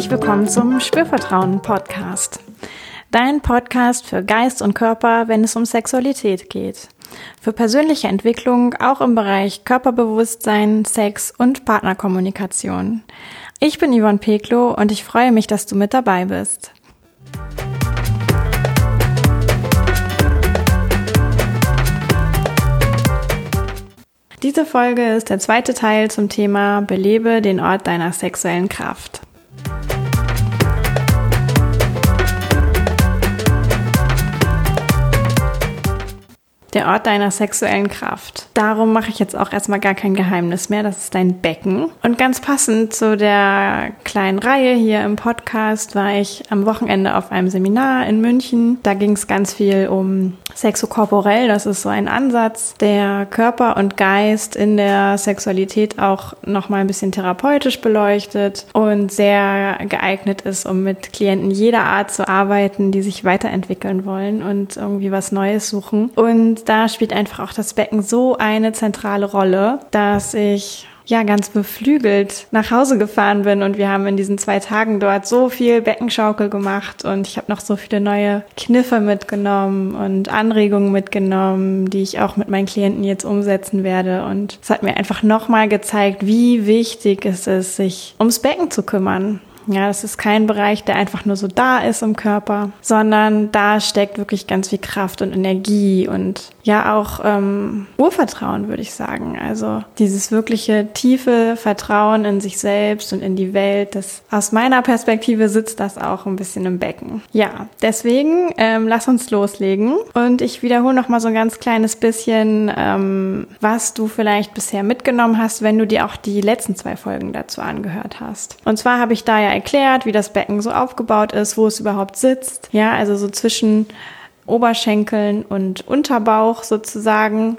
herzlich willkommen zum Spürvertrauen Podcast. Dein Podcast für Geist und Körper, wenn es um Sexualität geht. Für persönliche Entwicklung auch im Bereich Körperbewusstsein, Sex und Partnerkommunikation. Ich bin Yvonne Peklo und ich freue mich, dass du mit dabei bist. Diese Folge ist der zweite Teil zum Thema Belebe den Ort deiner sexuellen Kraft. Der Ort deiner sexuellen Kraft. Darum mache ich jetzt auch erstmal gar kein Geheimnis mehr. Das ist dein Becken. Und ganz passend zu der kleinen Reihe hier im Podcast war ich am Wochenende auf einem Seminar in München. Da ging es ganz viel um Sexokorporell. Das ist so ein Ansatz, der Körper und Geist in der Sexualität auch nochmal ein bisschen therapeutisch beleuchtet und sehr geeignet ist, um mit Klienten jeder Art zu arbeiten, die sich weiterentwickeln wollen und irgendwie was Neues suchen. Und da spielt einfach auch das Becken so eine zentrale Rolle, dass ich ja ganz beflügelt nach Hause gefahren bin. Und wir haben in diesen zwei Tagen dort so viel Beckenschaukel gemacht. Und ich habe noch so viele neue Kniffe mitgenommen und Anregungen mitgenommen, die ich auch mit meinen Klienten jetzt umsetzen werde. Und es hat mir einfach nochmal gezeigt, wie wichtig es ist, sich ums Becken zu kümmern. Ja, das ist kein Bereich, der einfach nur so da ist im Körper, sondern da steckt wirklich ganz viel Kraft und Energie und ja auch ähm, Urvertrauen, würde ich sagen. Also dieses wirkliche tiefe Vertrauen in sich selbst und in die Welt, das aus meiner Perspektive sitzt das auch ein bisschen im Becken. Ja, deswegen ähm, lass uns loslegen und ich wiederhole noch mal so ein ganz kleines bisschen, ähm, was du vielleicht bisher mitgenommen hast, wenn du dir auch die letzten zwei Folgen dazu angehört hast. Und zwar habe ich da ja erklärt, wie das Becken so aufgebaut ist, wo es überhaupt sitzt. Ja, also so zwischen Oberschenkeln und Unterbauch sozusagen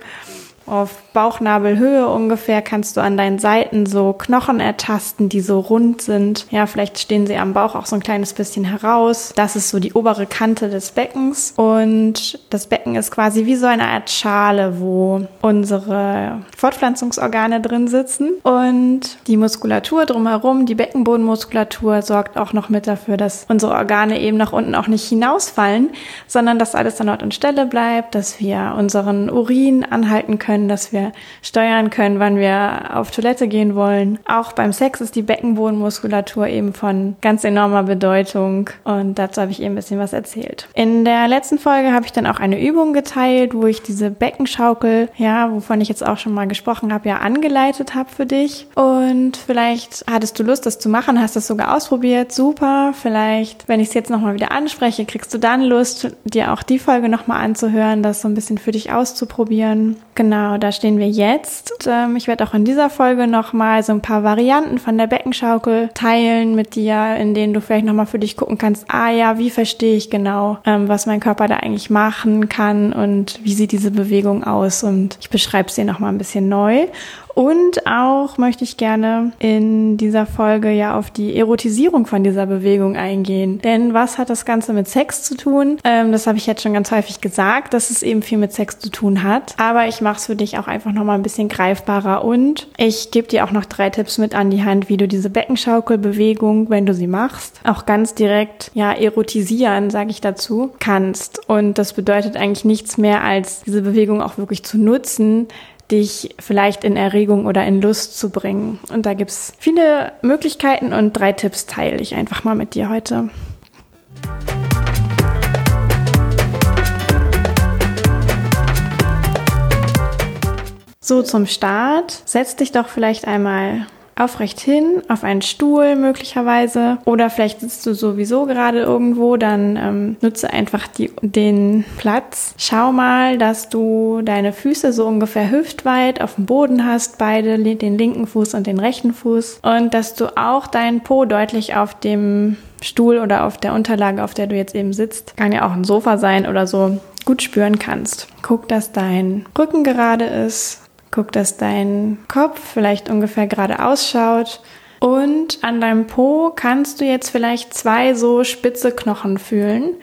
auf Bauchnabelhöhe ungefähr kannst du an deinen Seiten so Knochen ertasten, die so rund sind. Ja, vielleicht stehen sie am Bauch auch so ein kleines bisschen heraus. Das ist so die obere Kante des Beckens. Und das Becken ist quasi wie so eine Art Schale, wo unsere Fortpflanzungsorgane drin sitzen. Und die Muskulatur drumherum, die Beckenbodenmuskulatur, sorgt auch noch mit dafür, dass unsere Organe eben nach unten auch nicht hinausfallen, sondern dass alles an Ort und Stelle bleibt, dass wir unseren Urin anhalten können, dass wir wir steuern können, wann wir auf Toilette gehen wollen. Auch beim Sex ist die Beckenbodenmuskulatur eben von ganz enormer Bedeutung und dazu habe ich eben ein bisschen was erzählt. In der letzten Folge habe ich dann auch eine Übung geteilt, wo ich diese Beckenschaukel, ja, wovon ich jetzt auch schon mal gesprochen habe, ja angeleitet habe für dich. Und vielleicht hattest du Lust, das zu machen, hast das sogar ausprobiert, super. Vielleicht, wenn ich es jetzt nochmal wieder anspreche, kriegst du dann Lust, dir auch die Folge nochmal anzuhören, das so ein bisschen für dich auszuprobieren. Genau, da stehen wir jetzt. Ähm, ich werde auch in dieser Folge nochmal so ein paar Varianten von der Beckenschaukel teilen mit dir, in denen du vielleicht nochmal für dich gucken kannst, ah ja, wie verstehe ich genau, ähm, was mein Körper da eigentlich machen kann und wie sieht diese Bewegung aus. Und ich beschreibe es dir nochmal ein bisschen neu. Und auch möchte ich gerne in dieser Folge ja auf die Erotisierung von dieser Bewegung eingehen. Denn was hat das Ganze mit Sex zu tun? Ähm, das habe ich jetzt schon ganz häufig gesagt, dass es eben viel mit Sex zu tun hat. Aber ich mache es für dich auch einfach nochmal ein bisschen greifbarer und ich gebe dir auch noch drei Tipps mit an die Hand, wie du diese Beckenschaukelbewegung, wenn du sie machst, auch ganz direkt ja erotisieren, sage ich dazu, kannst. Und das bedeutet eigentlich nichts mehr als diese Bewegung auch wirklich zu nutzen, dich vielleicht in Erregung oder in Lust zu bringen. Und da gibt's viele Möglichkeiten und drei Tipps teile ich einfach mal mit dir heute. So zum Start, setz dich doch vielleicht einmal aufrecht hin, auf einen Stuhl möglicherweise. Oder vielleicht sitzt du sowieso gerade irgendwo, dann ähm, nutze einfach die, den Platz. Schau mal, dass du deine Füße so ungefähr hüftweit auf dem Boden hast, beide, den linken Fuß und den rechten Fuß. Und dass du auch deinen Po deutlich auf dem Stuhl oder auf der Unterlage, auf der du jetzt eben sitzt, kann ja auch ein Sofa sein oder so, gut spüren kannst. Guck, dass dein Rücken gerade ist, Guck, dass dein Kopf vielleicht ungefähr gerade ausschaut. Und an deinem Po kannst du jetzt vielleicht zwei so spitze Knochen fühlen,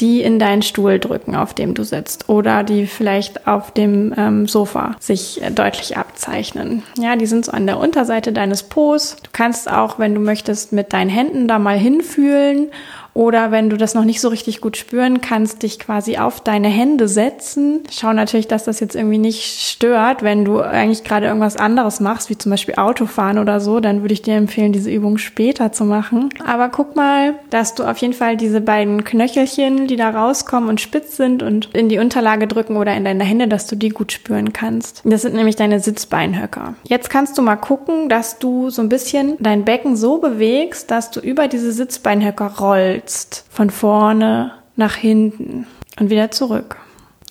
die in deinen Stuhl drücken, auf dem du sitzt oder die vielleicht auf dem ähm, Sofa sich äh, deutlich abzeichnen. Ja, die sind so an der Unterseite deines Po's. Du kannst auch, wenn du möchtest, mit deinen Händen da mal hinfühlen oder wenn du das noch nicht so richtig gut spüren kannst, dich quasi auf deine Hände setzen. Schau natürlich, dass das jetzt irgendwie nicht stört, wenn du eigentlich gerade irgendwas anderes machst, wie zum Beispiel Autofahren oder so, dann würde ich dir empfehlen, diese Übung später zu machen. Aber guck mal, dass du auf jeden Fall diese beiden Knöchelchen, die da rauskommen und spitz sind und in die Unterlage drücken oder in deine Hände, dass du die gut spüren kannst. Das sind nämlich deine Sitzbeinhöcker. Jetzt kannst du mal gucken, dass du so ein bisschen dein Becken so bewegst, dass du über diese Sitzbeinhöcker rollst jetzt von vorne nach hinten und wieder zurück.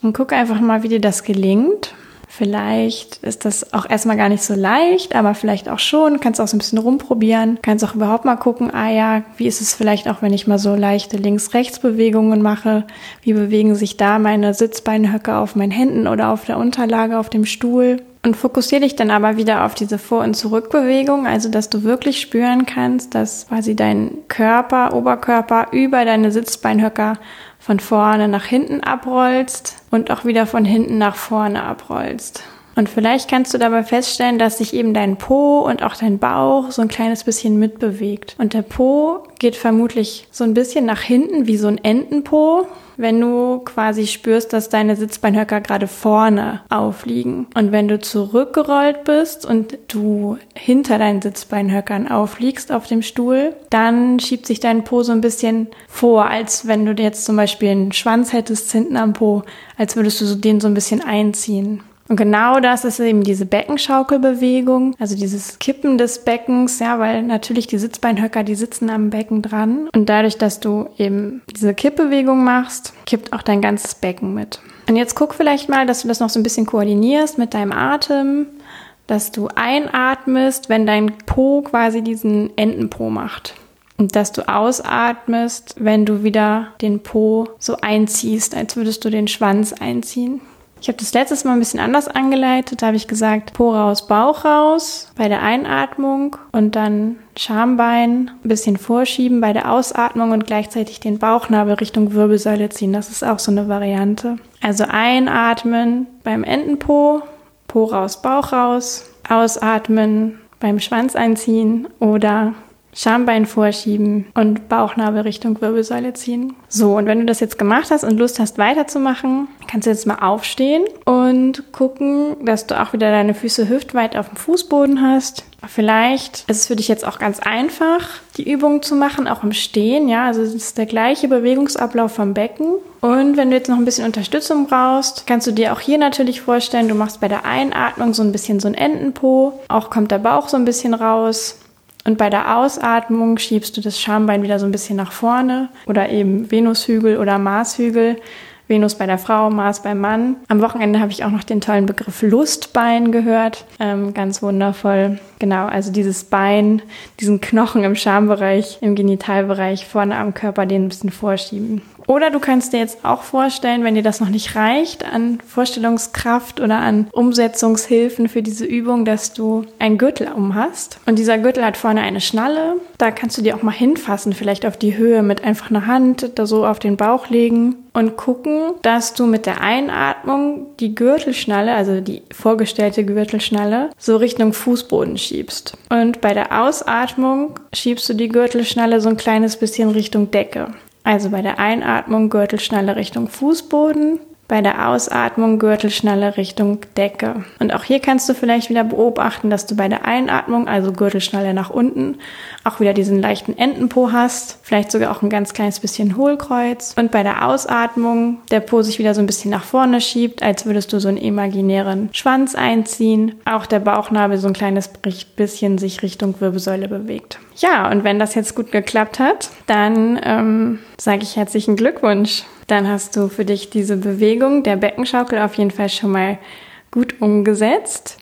Und guck einfach mal, wie dir das gelingt. Vielleicht ist das auch erstmal gar nicht so leicht, aber vielleicht auch schon. Kannst auch so ein bisschen rumprobieren. Kannst auch überhaupt mal gucken, ah ja, wie ist es vielleicht auch, wenn ich mal so leichte Links-Rechts-Bewegungen mache? Wie bewegen sich da meine Sitzbeinhöcke auf meinen Händen oder auf der Unterlage auf dem Stuhl? Und fokussiere dich dann aber wieder auf diese Vor- und Zurückbewegung, also dass du wirklich spüren kannst, dass quasi dein Körper, Oberkörper über deine Sitzbeinhöcker von vorne nach hinten abrollst und auch wieder von hinten nach vorne abrollst. Und vielleicht kannst du dabei feststellen, dass sich eben dein Po und auch dein Bauch so ein kleines bisschen mitbewegt. Und der Po geht vermutlich so ein bisschen nach hinten wie so ein Entenpo, wenn du quasi spürst, dass deine Sitzbeinhöcker gerade vorne aufliegen. Und wenn du zurückgerollt bist und du hinter deinen Sitzbeinhöckern aufliegst auf dem Stuhl, dann schiebt sich dein Po so ein bisschen vor, als wenn du jetzt zum Beispiel einen Schwanz hättest hinten am Po, als würdest du den so ein bisschen einziehen. Und genau das ist eben diese Beckenschaukelbewegung, also dieses Kippen des Beckens, ja, weil natürlich die Sitzbeinhöcker, die sitzen am Becken dran. Und dadurch, dass du eben diese Kippbewegung machst, kippt auch dein ganzes Becken mit. Und jetzt guck vielleicht mal, dass du das noch so ein bisschen koordinierst mit deinem Atem, dass du einatmest, wenn dein Po quasi diesen Entenpo macht. Und dass du ausatmest, wenn du wieder den Po so einziehst, als würdest du den Schwanz einziehen. Ich habe das letztes Mal ein bisschen anders angeleitet. Da habe ich gesagt, Po raus, Bauch raus bei der Einatmung und dann Schambein ein bisschen vorschieben bei der Ausatmung und gleichzeitig den Bauchnabel Richtung Wirbelsäule ziehen. Das ist auch so eine Variante. Also einatmen beim Entenpo, Po raus, Bauch raus, ausatmen beim Schwanz einziehen oder Schambein vorschieben und Bauchnabel Richtung Wirbelsäule ziehen. So, und wenn du das jetzt gemacht hast und Lust hast weiterzumachen, kannst du jetzt mal aufstehen und gucken, dass du auch wieder deine Füße hüftweit auf dem Fußboden hast. Vielleicht ist es für dich jetzt auch ganz einfach, die Übung zu machen, auch im Stehen. Ja, also es ist der gleiche Bewegungsablauf vom Becken. Und wenn du jetzt noch ein bisschen Unterstützung brauchst, kannst du dir auch hier natürlich vorstellen, du machst bei der Einatmung so ein bisschen so ein Entenpo. Auch kommt der Bauch so ein bisschen raus. Und bei der Ausatmung schiebst du das Schambein wieder so ein bisschen nach vorne oder eben Venushügel oder Marshügel. Venus bei der Frau, Mars beim Mann. Am Wochenende habe ich auch noch den tollen Begriff Lustbein gehört. Ähm, ganz wundervoll. Genau, also dieses Bein, diesen Knochen im Schambereich, im Genitalbereich vorne am Körper, den ein bisschen vorschieben. Oder du kannst dir jetzt auch vorstellen, wenn dir das noch nicht reicht an Vorstellungskraft oder an Umsetzungshilfen für diese Übung, dass du einen Gürtel um hast. Und dieser Gürtel hat vorne eine Schnalle. Da kannst du dir auch mal hinfassen, vielleicht auf die Höhe mit einfach einer Hand da so auf den Bauch legen und gucken, dass du mit der Einatmung die Gürtelschnalle, also die vorgestellte Gürtelschnalle, so Richtung Fußboden schiebst. Und bei der Ausatmung schiebst du die Gürtelschnalle so ein kleines bisschen Richtung Decke. Also bei der Einatmung Gürtelschnalle Richtung Fußboden, bei der Ausatmung Gürtelschnalle Richtung Decke. Und auch hier kannst du vielleicht wieder beobachten, dass du bei der Einatmung, also Gürtelschnalle nach unten, auch wieder diesen leichten Entenpo hast, vielleicht sogar auch ein ganz kleines bisschen Hohlkreuz. Und bei der Ausatmung der Po sich wieder so ein bisschen nach vorne schiebt, als würdest du so einen imaginären Schwanz einziehen. Auch der Bauchnabel so ein kleines bisschen sich Richtung Wirbelsäule bewegt. Ja, und wenn das jetzt gut geklappt hat, dann ähm, sage ich herzlichen Glückwunsch. Dann hast du für dich diese Bewegung der Beckenschaukel auf jeden Fall schon mal gut umgesetzt.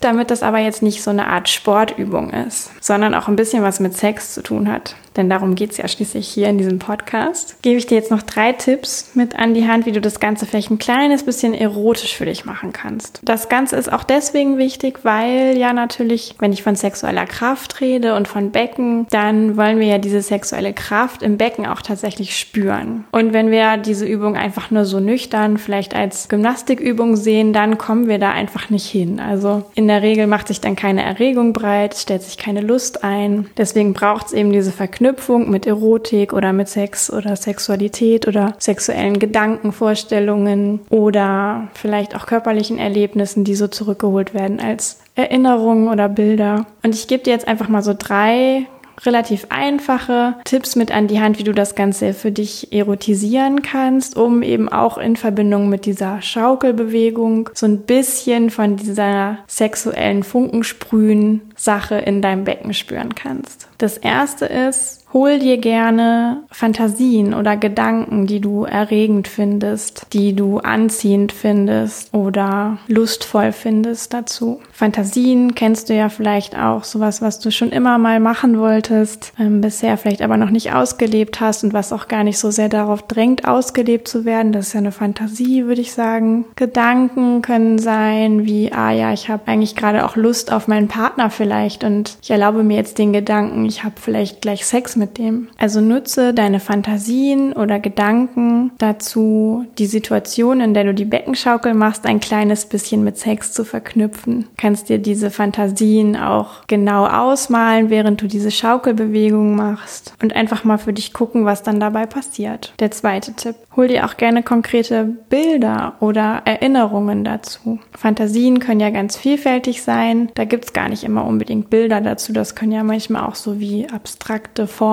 Damit das aber jetzt nicht so eine Art Sportübung ist, sondern auch ein bisschen was mit Sex zu tun hat. Denn darum geht es ja schließlich hier in diesem Podcast, gebe ich dir jetzt noch drei Tipps mit an die Hand, wie du das Ganze vielleicht ein kleines bisschen erotisch für dich machen kannst. Das Ganze ist auch deswegen wichtig, weil ja natürlich, wenn ich von sexueller Kraft rede und von Becken, dann wollen wir ja diese sexuelle Kraft im Becken auch tatsächlich spüren. Und wenn wir diese Übung einfach nur so nüchtern, vielleicht als Gymnastikübung sehen, dann kommen wir da einfach nicht hin. Also in der Regel macht sich dann keine Erregung breit, stellt sich keine Lust ein. Deswegen braucht es eben diese Verknüpfung mit Erotik oder mit Sex oder Sexualität oder sexuellen Gedankenvorstellungen oder vielleicht auch körperlichen Erlebnissen, die so zurückgeholt werden als Erinnerungen oder Bilder. Und ich gebe dir jetzt einfach mal so drei relativ einfache Tipps mit an die Hand, wie du das Ganze für dich erotisieren kannst, um eben auch in Verbindung mit dieser Schaukelbewegung so ein bisschen von dieser sexuellen Funkensprühen Sache in deinem Becken spüren kannst. Das erste ist, Hol dir gerne Fantasien oder Gedanken, die du erregend findest, die du anziehend findest oder lustvoll findest dazu. Fantasien kennst du ja vielleicht auch, sowas, was du schon immer mal machen wolltest, ähm, bisher vielleicht aber noch nicht ausgelebt hast und was auch gar nicht so sehr darauf drängt, ausgelebt zu werden. Das ist ja eine Fantasie, würde ich sagen. Gedanken können sein wie, ah ja, ich habe eigentlich gerade auch Lust auf meinen Partner vielleicht und ich erlaube mir jetzt den Gedanken, ich habe vielleicht gleich Sex mit dem. Also nutze deine Fantasien oder Gedanken dazu, die Situation, in der du die Beckenschaukel machst, ein kleines bisschen mit Sex zu verknüpfen. Kannst dir diese Fantasien auch genau ausmalen, während du diese Schaukelbewegung machst und einfach mal für dich gucken, was dann dabei passiert. Der zweite Tipp. Hol dir auch gerne konkrete Bilder oder Erinnerungen dazu. Fantasien können ja ganz vielfältig sein. Da gibt's gar nicht immer unbedingt Bilder dazu. Das können ja manchmal auch so wie abstrakte Formen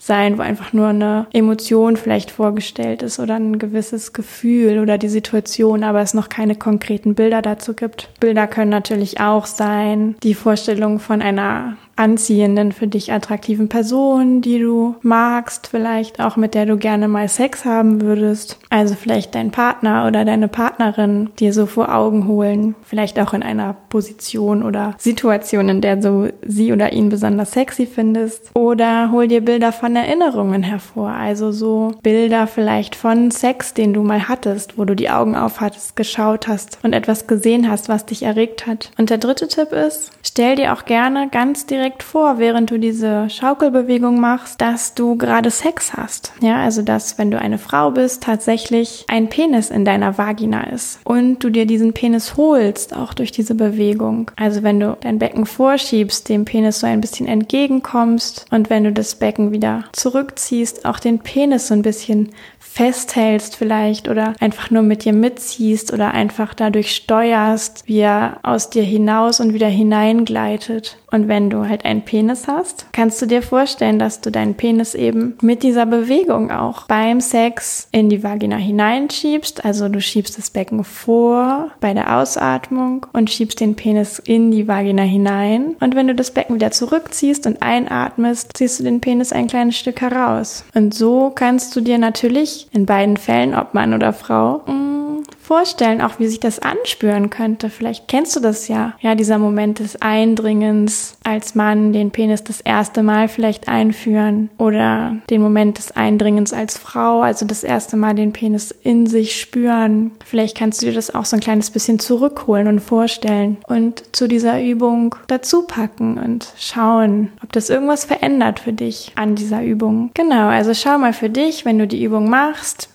sein, wo einfach nur eine Emotion vielleicht vorgestellt ist oder ein gewisses Gefühl oder die Situation, aber es noch keine konkreten Bilder dazu gibt. Bilder können natürlich auch sein, die Vorstellung von einer anziehenden, für dich attraktiven Person, die du magst, vielleicht auch mit der du gerne mal Sex haben würdest. Also vielleicht dein Partner oder deine Partnerin dir so vor Augen holen. Vielleicht auch in einer Position oder Situation, in der du sie oder ihn besonders sexy findest. Oder hol dir Bilder von Erinnerungen hervor. Also so Bilder vielleicht von Sex, den du mal hattest, wo du die Augen aufhattest, geschaut hast und etwas gesehen hast, was dich erregt hat. Und der dritte Tipp ist, stell dir auch gerne ganz direkt direkt vor, während du diese Schaukelbewegung machst, dass du gerade Sex hast. Ja, also dass, wenn du eine Frau bist, tatsächlich ein Penis in deiner Vagina ist und du dir diesen Penis holst, auch durch diese Bewegung. Also wenn du dein Becken vorschiebst, dem Penis so ein bisschen entgegenkommst und wenn du das Becken wieder zurückziehst, auch den Penis so ein bisschen festhältst vielleicht oder einfach nur mit dir mitziehst oder einfach dadurch steuerst, wie er aus dir hinaus und wieder hineingleitet. Und wenn du halt einen Penis hast, kannst du dir vorstellen, dass du deinen Penis eben mit dieser Bewegung auch beim Sex in die Vagina hineinschiebst. Also du schiebst das Becken vor bei der Ausatmung und schiebst den Penis in die Vagina hinein. Und wenn du das Becken wieder zurückziehst und einatmest, ziehst du den Penis ein kleines Stück heraus. Und so kannst du dir natürlich in beiden Fällen, ob Mann oder Frau, mm, vorstellen, auch wie sich das anspüren könnte. Vielleicht kennst du das ja. Ja, dieser Moment des Eindringens als Mann, den Penis das erste Mal vielleicht einführen oder den Moment des Eindringens als Frau, also das erste Mal den Penis in sich spüren. Vielleicht kannst du dir das auch so ein kleines bisschen zurückholen und vorstellen und zu dieser Übung dazu packen und schauen, ob das irgendwas verändert für dich an dieser Übung. Genau, also schau mal für dich, wenn du die Übung machst,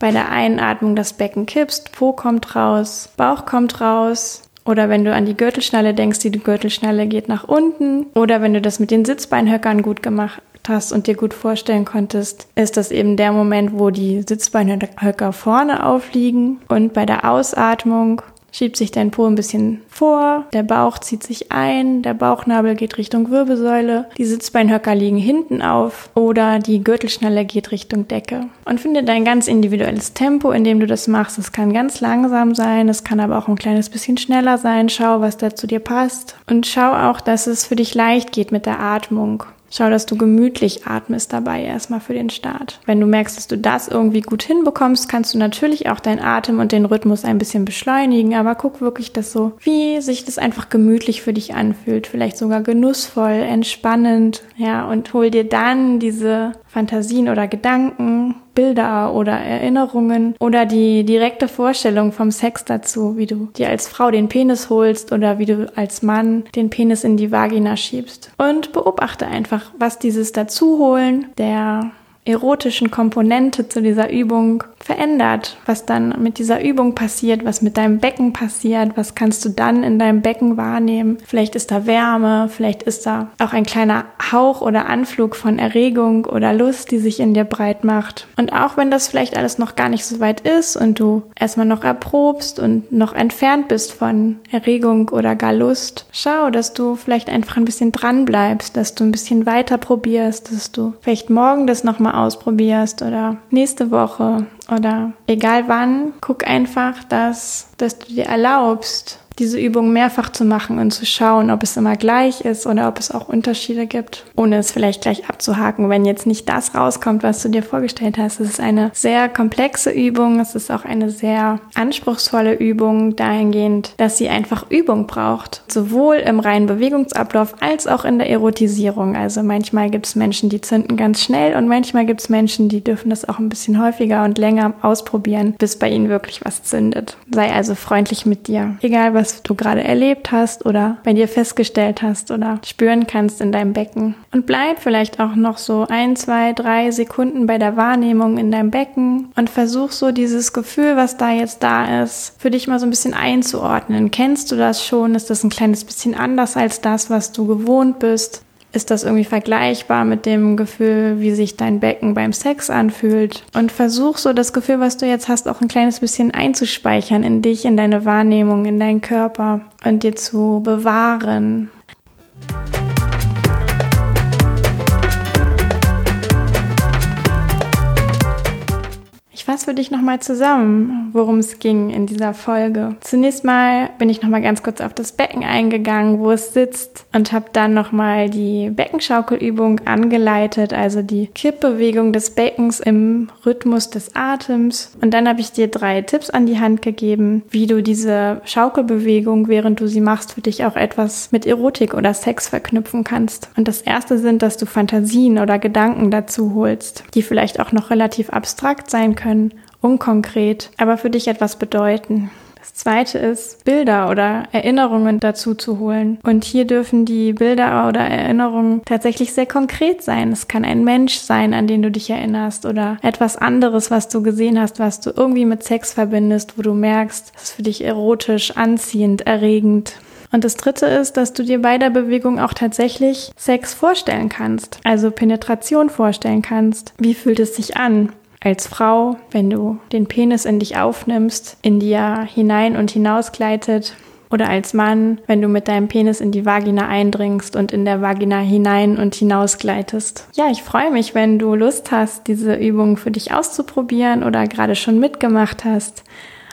bei der Einatmung das Becken kippst, Po kommt raus, Bauch kommt raus. Oder wenn du an die Gürtelschnalle denkst, die Gürtelschnalle geht nach unten. Oder wenn du das mit den Sitzbeinhöckern gut gemacht hast und dir gut vorstellen konntest, ist das eben der Moment, wo die Sitzbeinhöcker vorne aufliegen. Und bei der Ausatmung schiebt sich dein Po ein bisschen vor, der Bauch zieht sich ein, der Bauchnabel geht Richtung Wirbelsäule, die Sitzbeinhöcker liegen hinten auf oder die Gürtelschnalle geht Richtung Decke. Und finde dein ganz individuelles Tempo, in dem du das machst. Es kann ganz langsam sein, es kann aber auch ein kleines bisschen schneller sein. Schau, was da zu dir passt und schau auch, dass es für dich leicht geht mit der Atmung. Schau, dass du gemütlich atmest dabei erstmal für den Start. Wenn du merkst, dass du das irgendwie gut hinbekommst, kannst du natürlich auch deinen Atem und den Rhythmus ein bisschen beschleunigen, aber guck wirklich, dass so, wie sich das einfach gemütlich für dich anfühlt, vielleicht sogar genussvoll, entspannend, ja, und hol dir dann diese Fantasien oder Gedanken, Bilder oder Erinnerungen oder die direkte Vorstellung vom Sex dazu, wie du dir als Frau den Penis holst oder wie du als Mann den Penis in die Vagina schiebst. Und beobachte einfach, was dieses Dazuholen der erotischen Komponente zu dieser Übung verändert, was dann mit dieser Übung passiert, was mit deinem Becken passiert, was kannst du dann in deinem Becken wahrnehmen. Vielleicht ist da Wärme, vielleicht ist da auch ein kleiner Hauch oder Anflug von Erregung oder Lust, die sich in dir breit macht. Und auch wenn das vielleicht alles noch gar nicht so weit ist und du erstmal noch erprobst und noch entfernt bist von Erregung oder gar Lust, schau, dass du vielleicht einfach ein bisschen dran bleibst, dass du ein bisschen weiter probierst, dass du vielleicht morgen das nochmal ausprobierst oder nächste Woche oder egal wann, guck einfach, dass, dass du dir erlaubst, diese Übung mehrfach zu machen und zu schauen, ob es immer gleich ist oder ob es auch Unterschiede gibt, ohne es vielleicht gleich abzuhaken, wenn jetzt nicht das rauskommt, was du dir vorgestellt hast. Es ist eine sehr komplexe Übung, es ist auch eine sehr anspruchsvolle Übung dahingehend, dass sie einfach Übung braucht, sowohl im reinen Bewegungsablauf als auch in der Erotisierung. Also manchmal gibt es Menschen, die zünden ganz schnell und manchmal gibt es Menschen, die dürfen das auch ein bisschen häufiger und länger ausprobieren, bis bei ihnen wirklich was zündet. Sei also freundlich mit dir. Egal was was du gerade erlebt hast oder bei dir festgestellt hast oder spüren kannst in deinem Becken. Und bleib vielleicht auch noch so ein, zwei, drei Sekunden bei der Wahrnehmung in deinem Becken und versuch so dieses Gefühl, was da jetzt da ist, für dich mal so ein bisschen einzuordnen. Kennst du das schon? Ist das ein kleines bisschen anders als das, was du gewohnt bist? Ist das irgendwie vergleichbar mit dem Gefühl, wie sich dein Becken beim Sex anfühlt? Und versuch so das Gefühl, was du jetzt hast, auch ein kleines bisschen einzuspeichern in dich, in deine Wahrnehmung, in deinen Körper und dir zu bewahren. Fasse für dich nochmal zusammen, worum es ging in dieser Folge. Zunächst mal bin ich nochmal ganz kurz auf das Becken eingegangen, wo es sitzt und habe dann nochmal die Beckenschaukelübung angeleitet, also die Kippbewegung des Beckens im Rhythmus des Atems. Und dann habe ich dir drei Tipps an die Hand gegeben, wie du diese Schaukelbewegung, während du sie machst, für dich auch etwas mit Erotik oder Sex verknüpfen kannst. Und das erste sind, dass du Fantasien oder Gedanken dazu holst, die vielleicht auch noch relativ abstrakt sein können können, unkonkret, aber für dich etwas bedeuten. Das zweite ist, Bilder oder Erinnerungen dazu zu holen. Und hier dürfen die Bilder oder Erinnerungen tatsächlich sehr konkret sein. Es kann ein Mensch sein, an den du dich erinnerst oder etwas anderes, was du gesehen hast, was du irgendwie mit Sex verbindest, wo du merkst, es ist für dich erotisch, anziehend, erregend. Und das dritte ist, dass du dir bei der Bewegung auch tatsächlich Sex vorstellen kannst, also Penetration vorstellen kannst. Wie fühlt es sich an? Als Frau, wenn du den Penis in dich aufnimmst, in dir hinein und hinaus gleitet. Oder als Mann, wenn du mit deinem Penis in die Vagina eindringst und in der Vagina hinein und hinaus gleitest. Ja, ich freue mich, wenn du Lust hast, diese Übung für dich auszuprobieren oder gerade schon mitgemacht hast.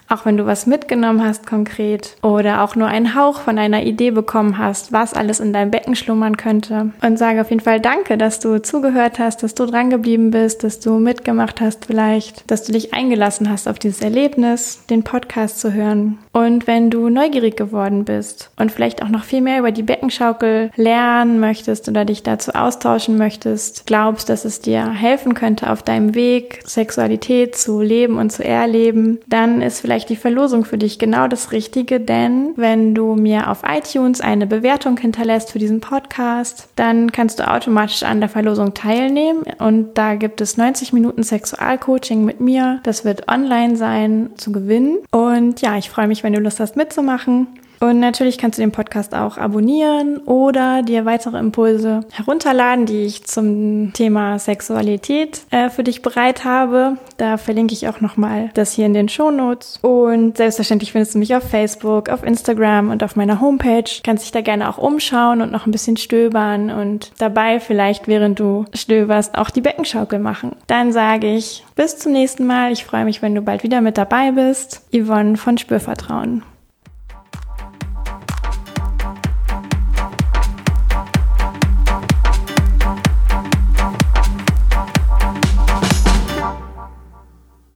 Auch wenn du was mitgenommen hast konkret oder auch nur einen Hauch von einer Idee bekommen hast, was alles in deinem Becken schlummern könnte. Und sage auf jeden Fall Danke, dass du zugehört hast, dass du dran geblieben bist, dass du mitgemacht hast vielleicht, dass du dich eingelassen hast auf dieses Erlebnis, den Podcast zu hören. Und wenn du neugierig geworden bist und vielleicht auch noch viel mehr über die Beckenschaukel lernen möchtest oder dich dazu austauschen möchtest, glaubst, dass es dir helfen könnte auf deinem Weg, Sexualität zu leben und zu erleben, dann ist vielleicht vielleicht die Verlosung für dich genau das Richtige, denn wenn du mir auf iTunes eine Bewertung hinterlässt für diesen Podcast, dann kannst du automatisch an der Verlosung teilnehmen und da gibt es 90 Minuten Sexualcoaching mit mir. Das wird online sein zu gewinnen und ja, ich freue mich, wenn du Lust hast mitzumachen. Und natürlich kannst du den Podcast auch abonnieren oder dir weitere Impulse herunterladen, die ich zum Thema Sexualität äh, für dich bereit habe. Da verlinke ich auch nochmal das hier in den Show Notes. Und selbstverständlich findest du mich auf Facebook, auf Instagram und auf meiner Homepage. Kannst dich da gerne auch umschauen und noch ein bisschen stöbern und dabei vielleicht, während du stöberst, auch die Beckenschaukel machen. Dann sage ich bis zum nächsten Mal. Ich freue mich, wenn du bald wieder mit dabei bist. Yvonne von Spürvertrauen.